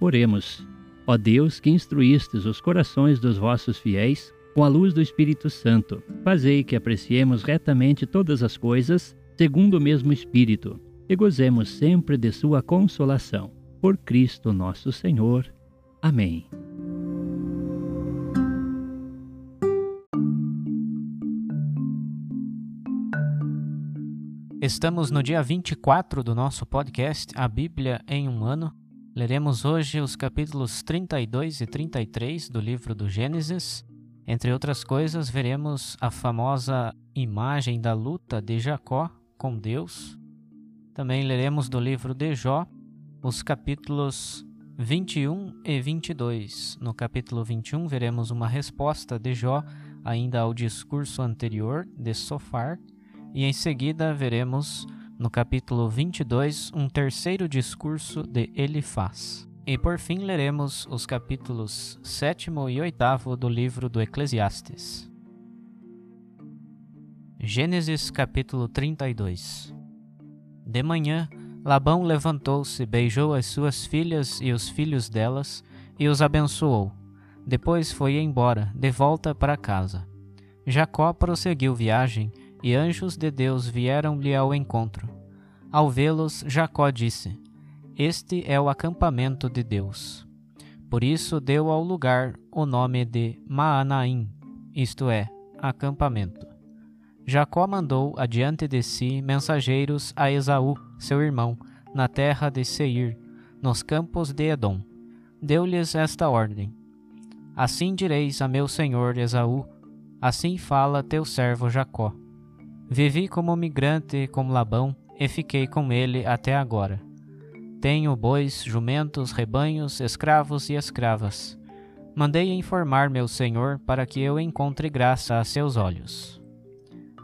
Oremos. Ó Deus, que instruístes os corações dos vossos fiéis com a luz do Espírito Santo, fazei que apreciemos retamente todas as coisas, segundo o mesmo Espírito, e gozemos sempre de sua consolação. Por Cristo nosso Senhor. Amém. Estamos no dia 24 do nosso podcast A Bíblia em um Ano. Leremos hoje os capítulos 32 e 33 do livro do Gênesis. Entre outras coisas, veremos a famosa imagem da luta de Jacó com Deus. Também leremos do livro de Jó os capítulos 21 e 22. No capítulo 21, veremos uma resposta de Jó ainda ao discurso anterior de Sofar e em seguida veremos no capítulo 22 um terceiro discurso de Elifaz. E por fim leremos os capítulos 7 e 8 do livro do Eclesiastes. Gênesis capítulo 32 De manhã, Labão levantou-se, beijou as suas filhas e os filhos delas e os abençoou. Depois foi embora, de volta para casa. Jacó prosseguiu viagem e anjos de Deus vieram-lhe ao encontro. Ao vê-los, Jacó disse: Este é o acampamento de Deus. Por isso deu ao lugar o nome de Maanaim, isto é, acampamento. Jacó mandou adiante de si mensageiros a Esaú, seu irmão, na terra de Seir, nos campos de Edom. Deu-lhes esta ordem: Assim direis a meu senhor Esaú: Assim fala teu servo Jacó. Vivi como migrante com Labão e fiquei com ele até agora. Tenho bois, jumentos, rebanhos, escravos e escravas. Mandei informar meu senhor para que eu encontre graça a seus olhos.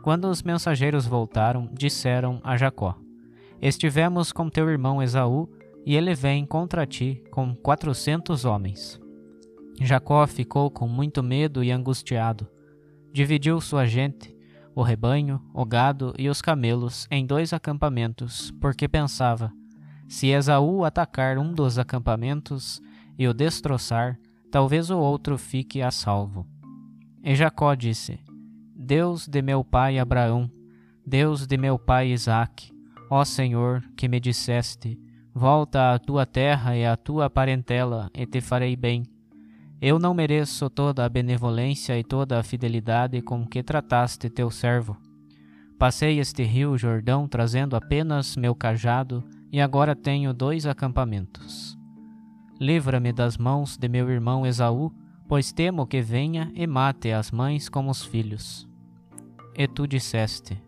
Quando os mensageiros voltaram, disseram a Jacó: Estivemos com teu irmão Esaú, e ele vem contra ti com quatrocentos homens. Jacó ficou com muito medo e angustiado. Dividiu sua gente o rebanho, o gado e os camelos em dois acampamentos, porque pensava: se Esaú atacar um dos acampamentos e o destroçar, talvez o outro fique a salvo. E Jacó disse: Deus de meu pai Abraão, Deus de meu pai Isaque, ó Senhor, que me disseste: Volta à tua terra e à tua parentela, e te farei bem eu não mereço toda a benevolência e toda a fidelidade com que trataste teu servo. Passei este rio Jordão trazendo apenas meu cajado e agora tenho dois acampamentos. Livra-me das mãos de meu irmão Esaú, pois temo que venha e mate as mães como os filhos. E tu disseste: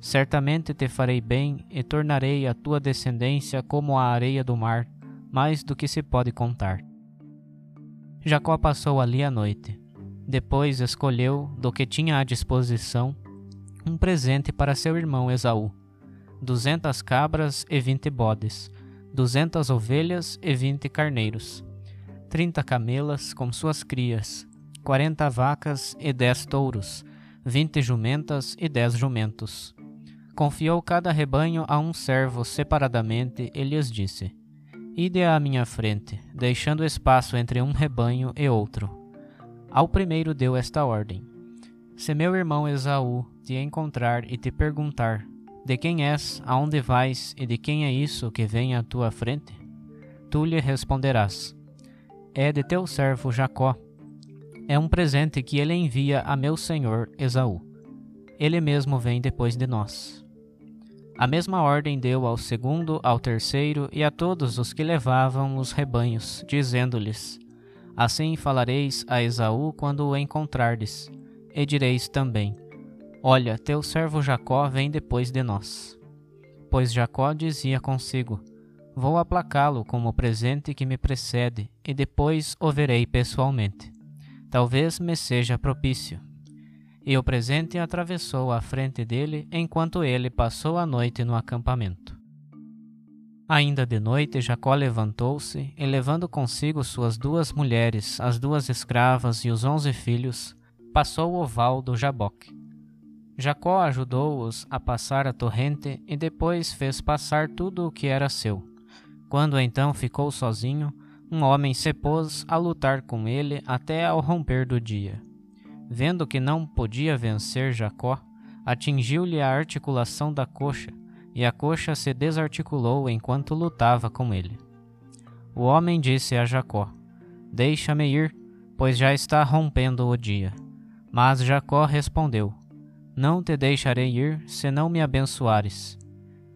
Certamente te farei bem e tornarei a tua descendência como a areia do mar, mais do que se pode contar. Jacó passou ali a noite. Depois escolheu, do que tinha à disposição, um presente para seu irmão Esaú: duzentas cabras e vinte bodes, duzentas ovelhas e vinte carneiros, trinta camelas com suas crias, quarenta vacas e dez touros, vinte jumentas e dez jumentos. Confiou cada rebanho a um servo separadamente e lhes disse: Ide à minha frente, deixando espaço entre um rebanho e outro. Ao primeiro deu esta ordem: Se meu irmão Esaú te encontrar e te perguntar: De quem és, aonde vais e de quem é isso que vem à tua frente? Tu lhe responderás: É de teu servo Jacó é um presente que ele envia a meu senhor Esaú. Ele mesmo vem depois de nós. A mesma ordem deu ao segundo, ao terceiro e a todos os que levavam os rebanhos, dizendo-lhes: Assim falareis a Esaú quando o encontrardes, e direis também: Olha, teu servo Jacó vem depois de nós. Pois Jacó dizia consigo: Vou aplacá-lo como presente que me precede, e depois o verei pessoalmente talvez me seja propício. E o presente atravessou a frente dele enquanto ele passou a noite no acampamento. Ainda de noite, Jacó levantou-se e, levando consigo suas duas mulheres, as duas escravas e os onze filhos, passou o val do Jaboque. Jacó ajudou-os a passar a torrente e depois fez passar tudo o que era seu. Quando então ficou sozinho, um homem se pôs a lutar com ele até ao romper do dia. Vendo que não podia vencer Jacó, atingiu-lhe a articulação da coxa, e a coxa se desarticulou enquanto lutava com ele. O homem disse a Jacó: Deixa-me ir, pois já está rompendo o dia. Mas Jacó respondeu: Não te deixarei ir, se não me abençoares.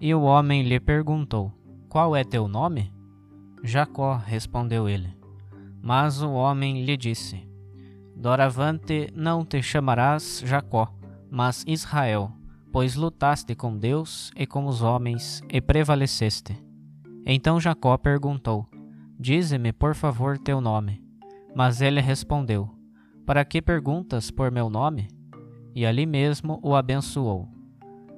E o homem lhe perguntou: Qual é teu nome? Jacó, respondeu ele. Mas o homem lhe disse: Doravante não te chamarás Jacó, mas Israel, pois lutaste com Deus e com os homens e prevaleceste. Então Jacó perguntou: Dize-me, por favor, teu nome. Mas ele respondeu: Para que perguntas por meu nome? E ali mesmo o abençoou.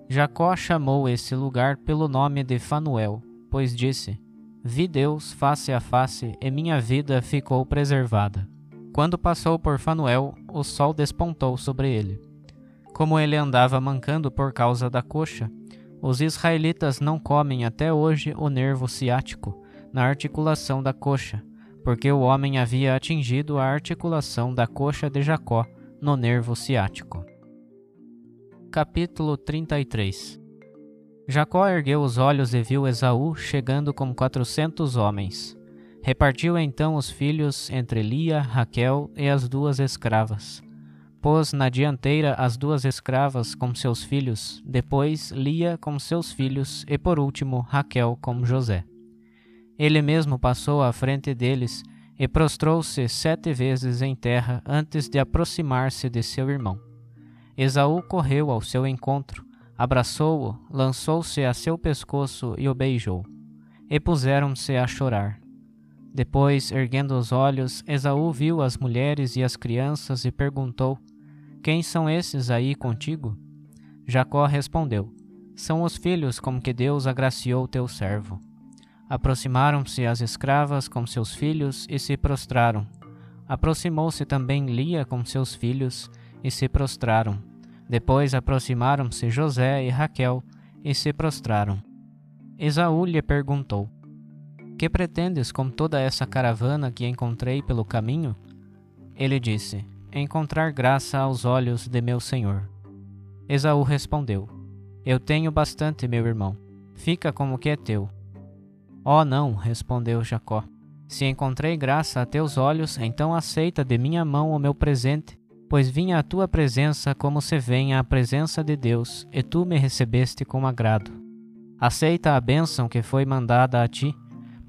Jacó chamou esse lugar pelo nome de Fanuel, pois disse: Vi Deus face a face e minha vida ficou preservada. Quando passou por Fanuel, o sol despontou sobre ele. Como ele andava mancando por causa da coxa, os israelitas não comem até hoje o nervo ciático, na articulação da coxa, porque o homem havia atingido a articulação da coxa de Jacó no nervo ciático. Capítulo 33 Jacó ergueu os olhos e viu Esaú chegando com quatrocentos homens. Repartiu então os filhos entre Lia, Raquel e as duas escravas. Pôs na dianteira as duas escravas com seus filhos, depois Lia com seus filhos e por último Raquel com José. Ele mesmo passou à frente deles e prostrou-se sete vezes em terra antes de aproximar-se de seu irmão. Esaú correu ao seu encontro, abraçou-o, lançou-se a seu pescoço e o beijou. E puseram-se a chorar. Depois, erguendo os olhos, Esaú viu as mulheres e as crianças e perguntou: Quem são esses aí contigo? Jacó respondeu: São os filhos com que Deus agraciou teu servo. Aproximaram-se as escravas com seus filhos e se prostraram. Aproximou-se também Lia com seus filhos e se prostraram. Depois aproximaram-se José e Raquel e se prostraram. Esaú lhe perguntou: Que pretendes com toda essa caravana que encontrei pelo caminho? Ele disse: Encontrar graça aos olhos de meu senhor. Esaú respondeu: Eu tenho bastante, meu irmão. Fica como que é teu. Oh, não, respondeu Jacó. Se encontrei graça a teus olhos, então aceita de minha mão o meu presente pois vim à tua presença como se vem à presença de Deus, e tu me recebeste com agrado. Aceita a bênção que foi mandada a ti,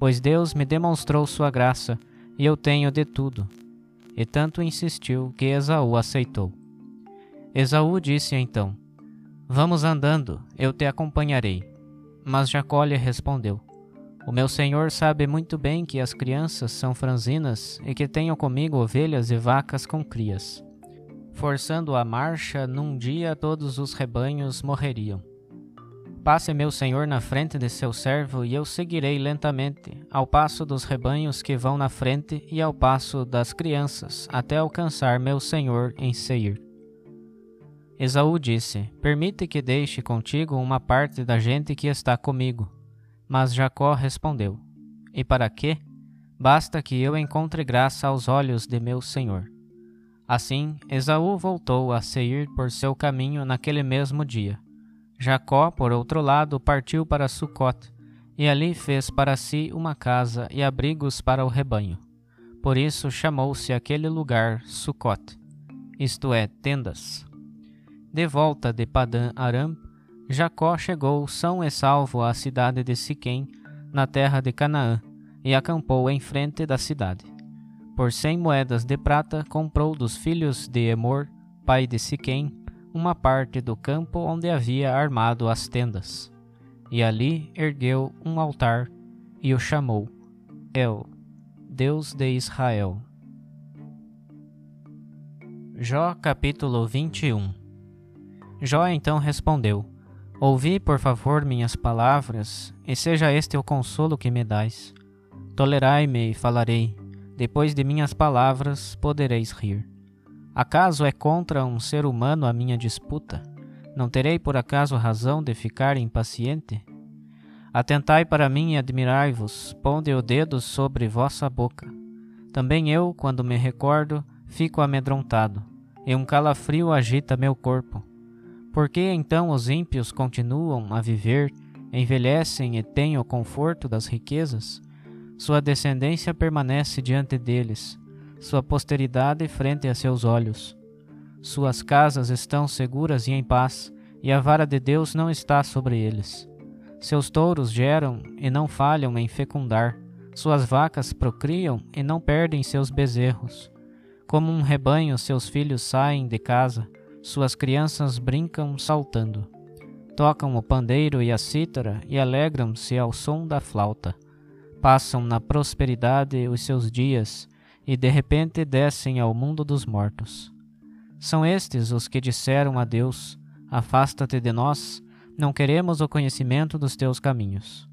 pois Deus me demonstrou sua graça, e eu tenho de tudo. E tanto insistiu que Esaú aceitou. Esaú disse então: Vamos andando, eu te acompanharei. Mas Jacó lhe respondeu: O meu senhor sabe muito bem que as crianças são franzinas e que tenho comigo ovelhas e vacas com crias. Forçando a marcha, num dia todos os rebanhos morreriam. Passe meu senhor na frente de seu servo, e eu seguirei lentamente, ao passo dos rebanhos que vão na frente e ao passo das crianças, até alcançar meu senhor em Seir. Esaú disse: Permite que deixe contigo uma parte da gente que está comigo. Mas Jacó respondeu: E para quê? Basta que eu encontre graça aos olhos de meu senhor. Assim, Esaú voltou a Seir por seu caminho naquele mesmo dia. Jacó, por outro lado, partiu para Sucote, e ali fez para si uma casa e abrigos para o rebanho. Por isso chamou-se aquele lugar Sucote, isto é, tendas. De volta de Padã Aram, Jacó chegou são e salvo à cidade de Siquém, na terra de Canaã, e acampou em frente da cidade. Por cem moedas de prata comprou dos filhos de Emor, pai de Siquém, uma parte do campo onde havia armado as tendas. E ali ergueu um altar e o chamou El, Deus de Israel. Jó capítulo 21 Jó então respondeu: Ouvi, por favor, minhas palavras, e seja este o consolo que me dais. Tolerai-me e falarei, depois de minhas palavras podereis rir. Acaso é contra um ser humano a minha disputa? Não terei por acaso razão de ficar impaciente? Atentai para mim e admirai-vos, ponde o dedo sobre vossa boca. Também eu, quando me recordo, fico amedrontado, e um calafrio agita meu corpo. Por que então os ímpios continuam a viver, envelhecem e têm o conforto das riquezas? Sua descendência permanece diante deles, sua posteridade frente a seus olhos. Suas casas estão seguras e em paz, e a vara de Deus não está sobre eles. Seus touros geram e não falham em fecundar, suas vacas procriam e não perdem seus bezerros. Como um rebanho, seus filhos saem de casa, suas crianças brincam saltando. Tocam o pandeiro e a cítara e alegram-se ao som da flauta. Passam na prosperidade os seus dias e de repente descem ao mundo dos mortos. São estes os que disseram a Deus: Afasta-te de nós, não queremos o conhecimento dos teus caminhos.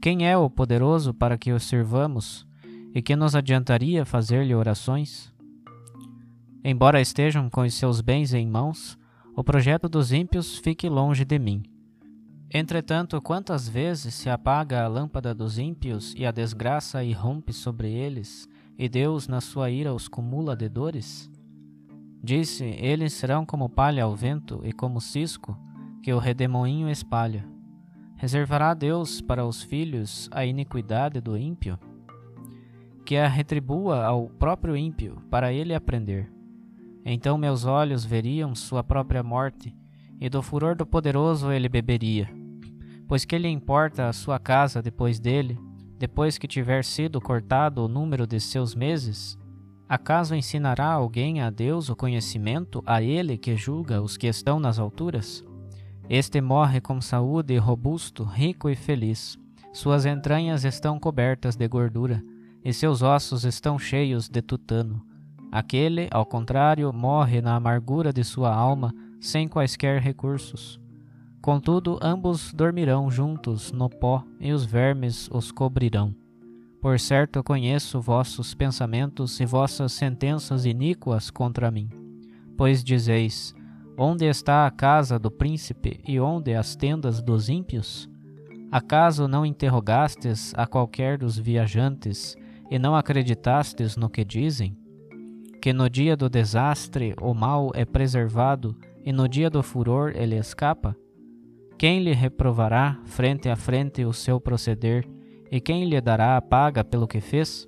Quem é o poderoso para que o servamos, e que nos adiantaria fazer-lhe orações? Embora estejam com os seus bens em mãos, o projeto dos ímpios fique longe de mim. Entretanto, quantas vezes se apaga a lâmpada dos ímpios e a desgraça irrompe sobre eles, e Deus, na sua ira, os cumula de dores? Disse: Eles serão como palha ao vento e como cisco que o redemoinho espalha. Reservará Deus para os filhos a iniquidade do ímpio? Que a retribua ao próprio ímpio, para ele aprender. Então meus olhos veriam sua própria morte, e do furor do poderoso ele beberia. Pois que lhe importa a sua casa depois dele, depois que tiver sido cortado o número de seus meses? Acaso ensinará alguém a Deus o conhecimento, a ele que julga os que estão nas alturas? Este morre com saúde robusto, rico e feliz. Suas entranhas estão cobertas de gordura, e seus ossos estão cheios de tutano. Aquele, ao contrário, morre na amargura de sua alma, sem quaisquer recursos. Contudo, ambos dormirão juntos no pó e os vermes os cobrirão. Por certo conheço vossos pensamentos e vossas sentenças iníquas contra mim. Pois dizeis: Onde está a casa do príncipe e onde as tendas dos ímpios? Acaso não interrogastes a qualquer dos viajantes e não acreditastes no que dizem? que no dia do desastre o mal é preservado e no dia do furor ele escapa? Quem lhe reprovará frente a frente o seu proceder e quem lhe dará a paga pelo que fez?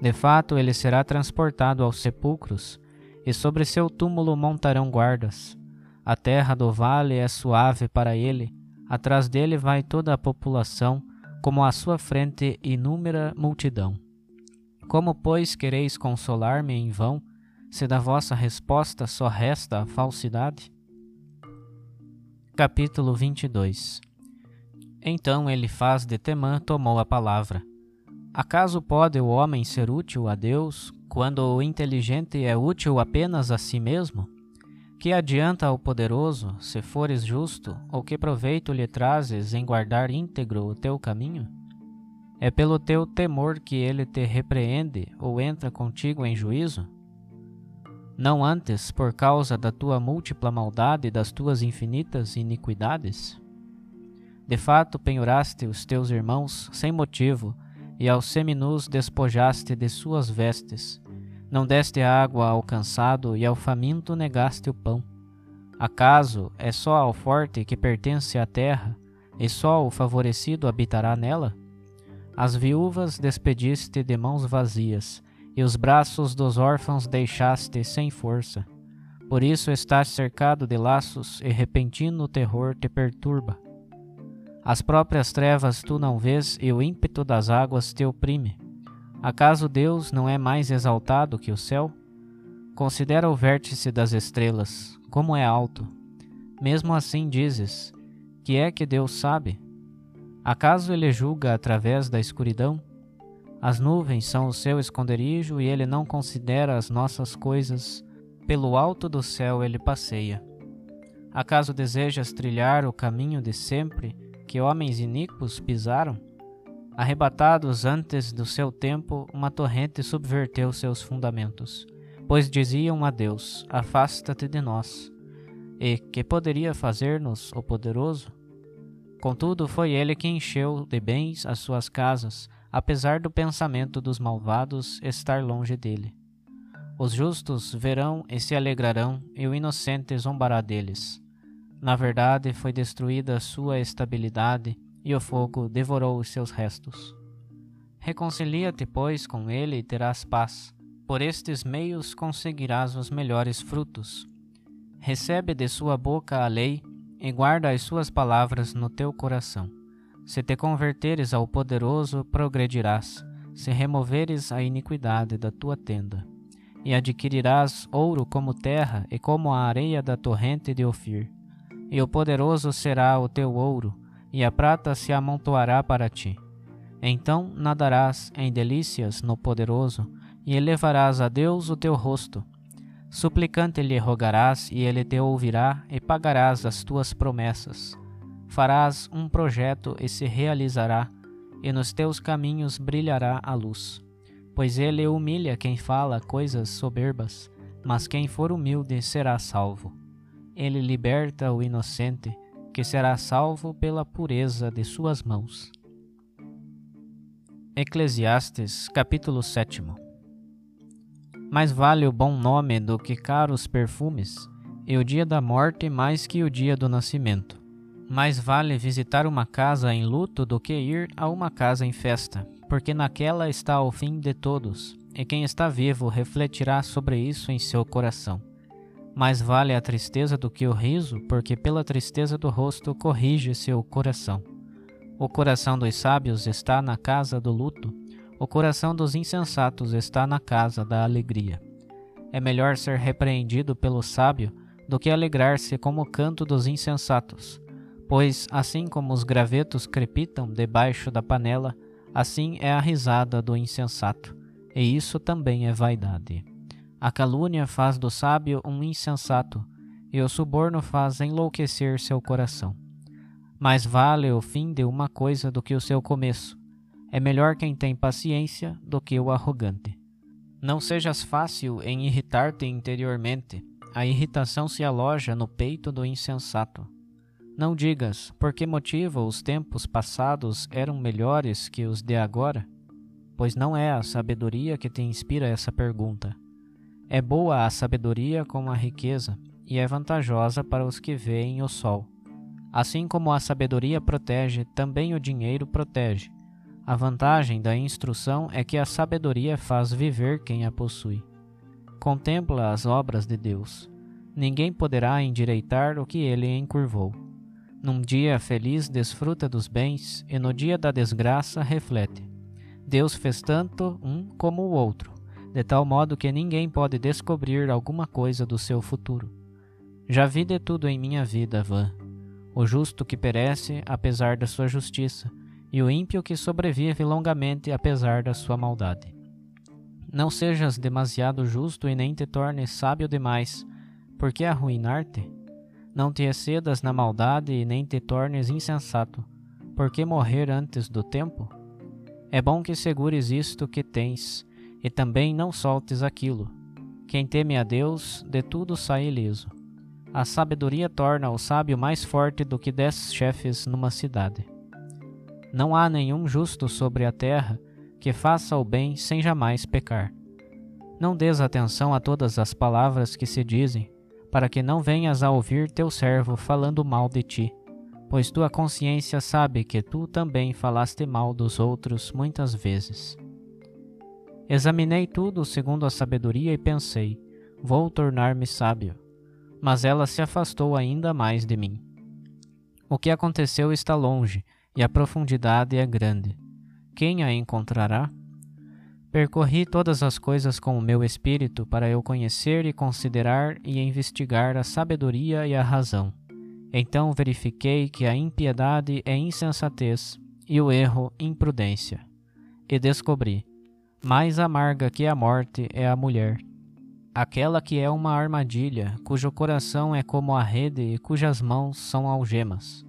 De fato, ele será transportado aos sepulcros e sobre seu túmulo montarão guardas. A terra do vale é suave para ele, atrás dele vai toda a população, como à sua frente inúmera multidão. Como, pois, quereis consolar-me em vão, se da vossa resposta só resta a falsidade? Capítulo 22 Então ele faz de Temã tomou a palavra. Acaso pode o homem ser útil a Deus quando o inteligente é útil apenas a si mesmo? Que adianta ao poderoso, se fores justo, ou que proveito lhe trazes em guardar íntegro o teu caminho? É pelo teu temor que ele te repreende ou entra contigo em juízo? Não antes por causa da tua múltipla maldade e das tuas infinitas iniquidades? De fato, penhoraste os teus irmãos sem motivo, e aos seminus despojaste de suas vestes. Não deste água ao cansado, e ao faminto negaste o pão. Acaso é só ao forte que pertence a terra, e só o favorecido habitará nela? As viúvas despediste de mãos vazias, e os braços dos órfãos deixaste sem força. Por isso estás cercado de laços, e repentino terror te perturba. As próprias trevas tu não vês, e o ímpeto das águas te oprime. Acaso Deus não é mais exaltado que o céu? Considera o vértice das estrelas, como é alto. Mesmo assim dizes: Que é que Deus sabe? Acaso ele julga através da escuridão? As nuvens são o seu esconderijo e ele não considera as nossas coisas. Pelo alto do céu ele passeia. Acaso desejas trilhar o caminho de sempre que homens iníquos pisaram? Arrebatados antes do seu tempo, uma torrente subverteu seus fundamentos, pois diziam a Deus: Afasta-te de nós. E que poderia fazer-nos o poderoso? Contudo, foi ele que encheu de bens as suas casas, apesar do pensamento dos malvados estar longe dele. Os justos verão e se alegrarão, e o inocente zombará deles. Na verdade, foi destruída sua estabilidade, e o fogo devorou os seus restos. Reconcilia-te, pois, com ele e terás paz. Por estes meios conseguirás os melhores frutos. Recebe de sua boca a lei e guarda as suas palavras no teu coração. Se te converteres ao poderoso, progredirás, se removeres a iniquidade da tua tenda. E adquirirás ouro como terra e como a areia da torrente de Ofir. E o poderoso será o teu ouro, e a prata se amontoará para ti. Então nadarás em delícias no poderoso, e elevarás a Deus o teu rosto, Suplicante lhe rogarás, e ele te ouvirá, e pagarás as tuas promessas. Farás um projeto e se realizará, e nos teus caminhos brilhará a luz. Pois ele humilha quem fala coisas soberbas, mas quem for humilde será salvo. Ele liberta o inocente, que será salvo pela pureza de suas mãos. Eclesiastes capítulo 7 mais vale o bom nome do que caros perfumes, e o dia da morte mais que o dia do nascimento. Mais vale visitar uma casa em luto do que ir a uma casa em festa, porque naquela está o fim de todos, e quem está vivo refletirá sobre isso em seu coração. Mais vale a tristeza do que o riso, porque pela tristeza do rosto corrige seu coração. O coração dos sábios está na casa do luto, o coração dos insensatos está na casa da alegria. É melhor ser repreendido pelo sábio do que alegrar-se como o canto dos insensatos, pois, assim como os gravetos crepitam debaixo da panela, assim é a risada do insensato, e isso também é vaidade. A calúnia faz do sábio um insensato, e o suborno faz enlouquecer seu coração. Mais vale o fim de uma coisa do que o seu começo, é melhor quem tem paciência do que o arrogante. Não sejas fácil em irritar-te interiormente. A irritação se aloja no peito do insensato. Não digas por que motivo os tempos passados eram melhores que os de agora, pois não é a sabedoria que te inspira essa pergunta. É boa a sabedoria como a riqueza, e é vantajosa para os que veem o sol. Assim como a sabedoria protege, também o dinheiro protege. A vantagem da instrução é que a sabedoria faz viver quem a possui. Contempla as obras de Deus. Ninguém poderá endireitar o que ele encurvou. Num dia feliz desfruta dos bens, e no dia da desgraça reflete. Deus fez tanto um como o outro, de tal modo que ninguém pode descobrir alguma coisa do seu futuro. Já vi de tudo em minha vida, vã. o justo que perece apesar da sua justiça, e o ímpio que sobrevive longamente apesar da sua maldade. Não sejas demasiado justo e nem te tornes sábio demais, porque arruinar-te? Não te excedas na maldade e nem te tornes insensato, porque morrer antes do tempo? É bom que segures isto que tens, e também não soltes aquilo. Quem teme a Deus, de tudo sai ileso. A sabedoria torna o sábio mais forte do que dez chefes numa cidade. Não há nenhum justo sobre a terra que faça o bem sem jamais pecar. Não des atenção a todas as palavras que se dizem, para que não venhas a ouvir teu servo falando mal de ti, pois tua consciência sabe que tu também falaste mal dos outros muitas vezes. Examinei tudo segundo a sabedoria e pensei: vou tornar-me sábio mas ela se afastou ainda mais de mim. O que aconteceu está longe, e a profundidade é grande. Quem a encontrará? Percorri todas as coisas com o meu espírito para eu conhecer e considerar e investigar a sabedoria e a razão. Então verifiquei que a impiedade é insensatez e o erro imprudência. E descobri: mais amarga que a morte é a mulher aquela que é uma armadilha, cujo coração é como a rede e cujas mãos são algemas.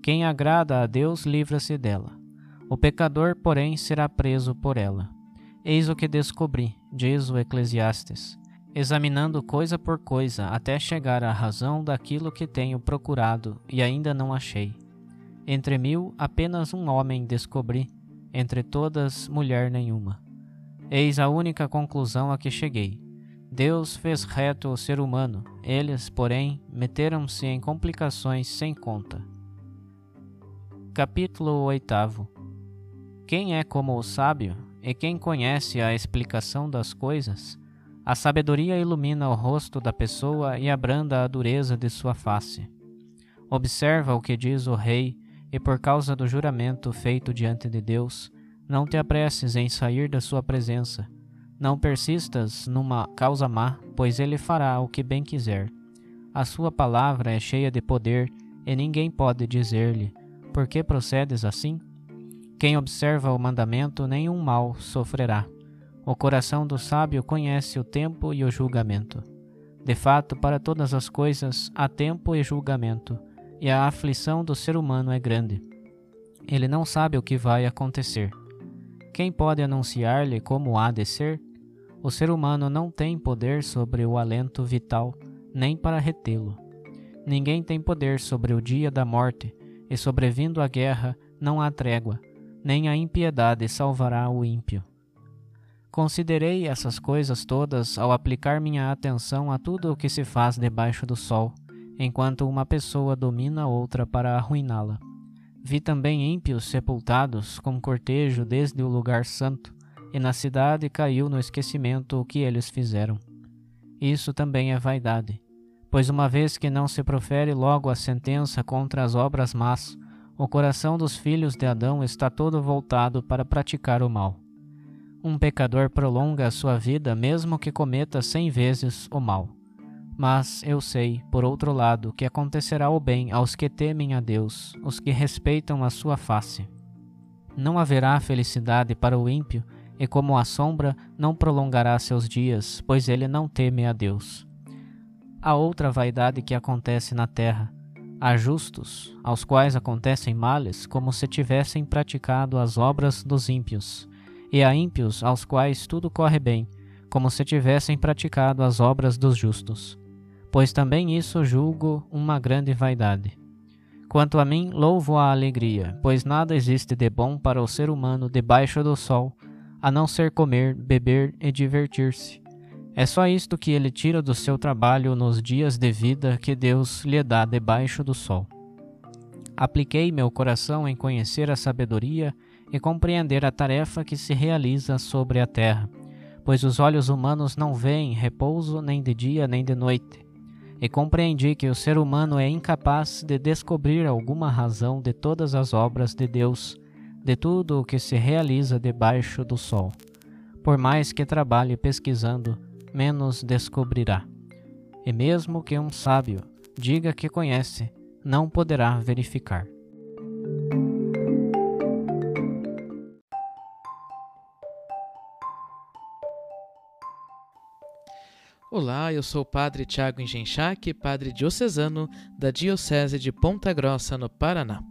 Quem agrada a Deus livra-se dela. O pecador, porém, será preso por ela. Eis o que descobri, diz o Eclesiastes, examinando coisa por coisa até chegar à razão daquilo que tenho procurado e ainda não achei. Entre mil, apenas um homem descobri, entre todas, mulher nenhuma. Eis a única conclusão a que cheguei Deus fez reto o ser humano, eles, porém, meteram-se em complicações sem conta. Capítulo 8 Quem é como o sábio, e quem conhece a explicação das coisas? A sabedoria ilumina o rosto da pessoa e abranda a dureza de sua face. Observa o que diz o rei, e por causa do juramento feito diante de Deus, não te apresses em sair da sua presença não persistas numa causa má, pois ele fará o que bem quiser. A sua palavra é cheia de poder, e ninguém pode dizer-lhe: Por que procedes assim? Quem observa o mandamento, nenhum mal sofrerá. O coração do sábio conhece o tempo e o julgamento. De fato, para todas as coisas há tempo e julgamento, e a aflição do ser humano é grande. Ele não sabe o que vai acontecer. Quem pode anunciar-lhe como há de ser? O ser humano não tem poder sobre o alento vital, nem para retê-lo. Ninguém tem poder sobre o dia da morte, e sobrevindo a guerra, não há trégua, nem a impiedade salvará o ímpio. Considerei essas coisas todas ao aplicar minha atenção a tudo o que se faz debaixo do sol, enquanto uma pessoa domina outra para arruiná-la. Vi também ímpios sepultados com cortejo desde o lugar santo, e na cidade caiu no esquecimento o que eles fizeram. Isso também é vaidade, pois uma vez que não se profere logo a sentença contra as obras más, o coração dos filhos de Adão está todo voltado para praticar o mal. Um pecador prolonga a sua vida mesmo que cometa cem vezes o mal. Mas eu sei, por outro lado, que acontecerá o bem aos que temem a Deus, os que respeitam a sua face. Não haverá felicidade para o ímpio, e como a sombra não prolongará seus dias, pois ele não teme a Deus. Há outra vaidade que acontece na terra. Há justos, aos quais acontecem males, como se tivessem praticado as obras dos ímpios, e há ímpios aos quais tudo corre bem, como se tivessem praticado as obras dos justos. Pois também isso julgo uma grande vaidade. Quanto a mim, louvo a alegria, pois nada existe de bom para o ser humano debaixo do sol, a não ser comer, beber e divertir-se. É só isto que ele tira do seu trabalho nos dias de vida que Deus lhe dá debaixo do sol. Apliquei meu coração em conhecer a sabedoria e compreender a tarefa que se realiza sobre a terra, pois os olhos humanos não veem repouso nem de dia nem de noite. E compreendi que o ser humano é incapaz de descobrir alguma razão de todas as obras de Deus de tudo o que se realiza debaixo do sol. Por mais que trabalhe pesquisando, menos descobrirá. E mesmo que um sábio diga que conhece, não poderá verificar. Olá, eu sou o Padre Tiago Engenchac, Padre Diocesano da Diocese de Ponta Grossa, no Paraná.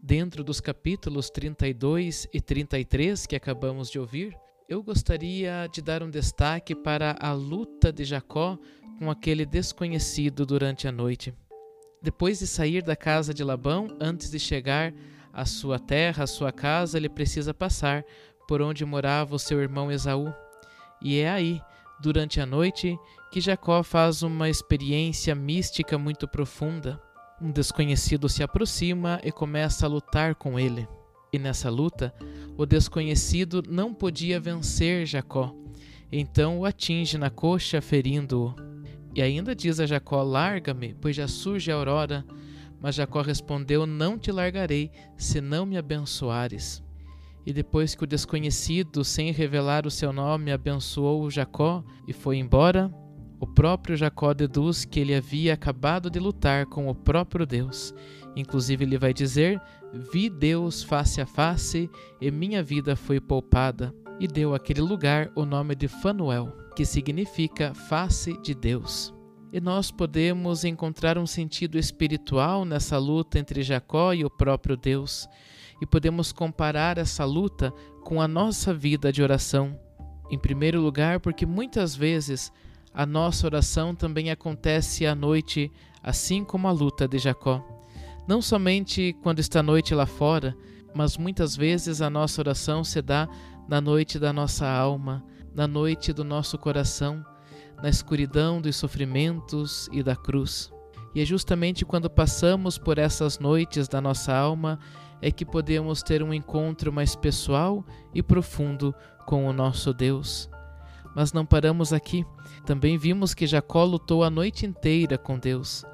Dentro dos capítulos 32 e 33 que acabamos de ouvir, eu gostaria de dar um destaque para a luta de Jacó com aquele desconhecido durante a noite. Depois de sair da casa de Labão, antes de chegar à sua terra, à sua casa, ele precisa passar por onde morava o seu irmão Esaú. E é aí durante a noite que Jacó faz uma experiência mística muito profunda. Um desconhecido se aproxima e começa a lutar com ele. E nessa luta, o desconhecido não podia vencer Jacó, então o atinge na coxa, ferindo-o. E ainda diz a Jacó: Larga-me, pois já surge a aurora. Mas Jacó respondeu: Não te largarei, se não me abençoares. E depois que o desconhecido, sem revelar o seu nome, abençoou Jacó e foi embora, o próprio Jacó deduz que ele havia acabado de lutar com o próprio Deus. Inclusive, ele vai dizer: Vi Deus face a face e minha vida foi poupada. E deu àquele lugar o nome de Fanuel, que significa face de Deus. E nós podemos encontrar um sentido espiritual nessa luta entre Jacó e o próprio Deus e podemos comparar essa luta com a nossa vida de oração. Em primeiro lugar, porque muitas vezes a nossa oração também acontece à noite, assim como a luta de Jacó. Não somente quando está noite lá fora, mas muitas vezes a nossa oração se dá na noite da nossa alma, na noite do nosso coração, na escuridão dos sofrimentos e da cruz. E é justamente quando passamos por essas noites da nossa alma é que podemos ter um encontro mais pessoal e profundo com o nosso Deus. Mas não paramos aqui. Também vimos que Jacó lutou a noite inteira com Deus.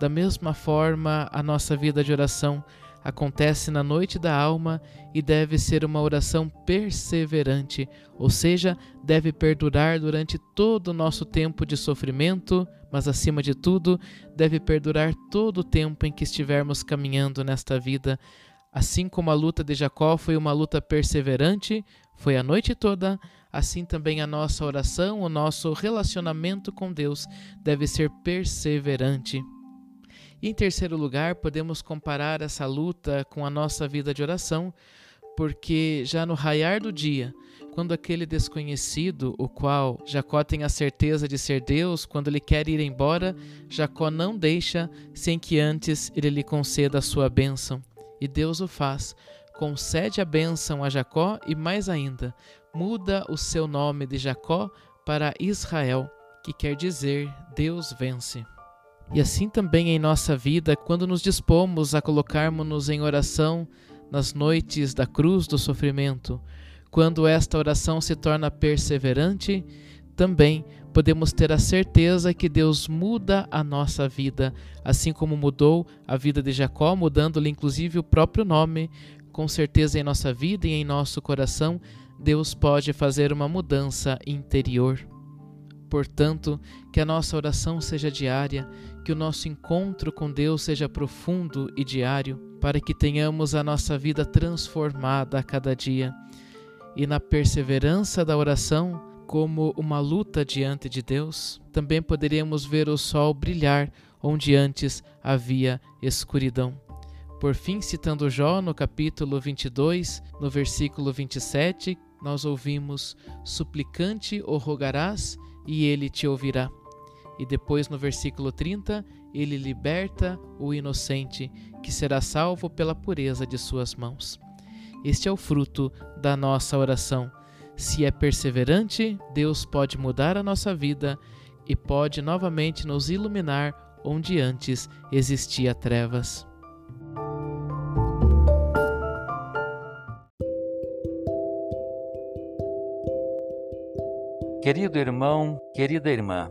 Da mesma forma, a nossa vida de oração acontece na noite da alma e deve ser uma oração perseverante, ou seja, deve perdurar durante todo o nosso tempo de sofrimento, mas acima de tudo, deve perdurar todo o tempo em que estivermos caminhando nesta vida, Assim como a luta de Jacó foi uma luta perseverante, foi a noite toda, assim também a nossa oração, o nosso relacionamento com Deus deve ser perseverante. E em terceiro lugar, podemos comparar essa luta com a nossa vida de oração, porque já no raiar do dia, quando aquele desconhecido, o qual Jacó tem a certeza de ser Deus, quando ele quer ir embora, Jacó não deixa sem que antes ele lhe conceda a sua bênção. E Deus o faz. Concede a bênção a Jacó e, mais ainda, muda o seu nome de Jacó para Israel, que quer dizer Deus vence. E assim também em nossa vida, quando nos dispomos a colocarmos-nos em oração nas noites da cruz do sofrimento, quando esta oração se torna perseverante, também podemos ter a certeza que Deus muda a nossa vida, assim como mudou a vida de Jacó, mudando-lhe inclusive o próprio nome. Com certeza em nossa vida e em nosso coração, Deus pode fazer uma mudança interior. Portanto, que a nossa oração seja diária, que o nosso encontro com Deus seja profundo e diário, para que tenhamos a nossa vida transformada a cada dia. E na perseverança da oração, como uma luta diante de Deus, também poderíamos ver o sol brilhar onde antes havia escuridão. Por fim, citando Jó no capítulo 22, no versículo 27, nós ouvimos: Suplicante o rogarás e ele te ouvirá. E depois no versículo 30, ele liberta o inocente, que será salvo pela pureza de suas mãos. Este é o fruto da nossa oração se é perseverante, Deus pode mudar a nossa vida e pode novamente nos iluminar onde antes existia trevas. Querido irmão, querida irmã,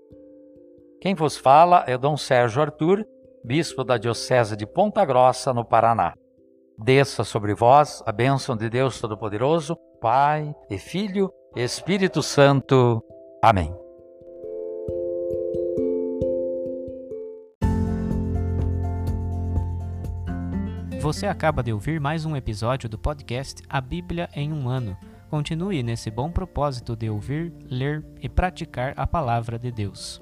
Quem vos fala é Dom Sérgio Arthur, bispo da Diocese de Ponta Grossa, no Paraná. Desça sobre vós a bênção de Deus Todo-Poderoso, Pai e Filho Espírito Santo. Amém. Você acaba de ouvir mais um episódio do podcast A Bíblia em um Ano. Continue nesse bom propósito de ouvir, ler e praticar a palavra de Deus.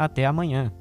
Até amanhã!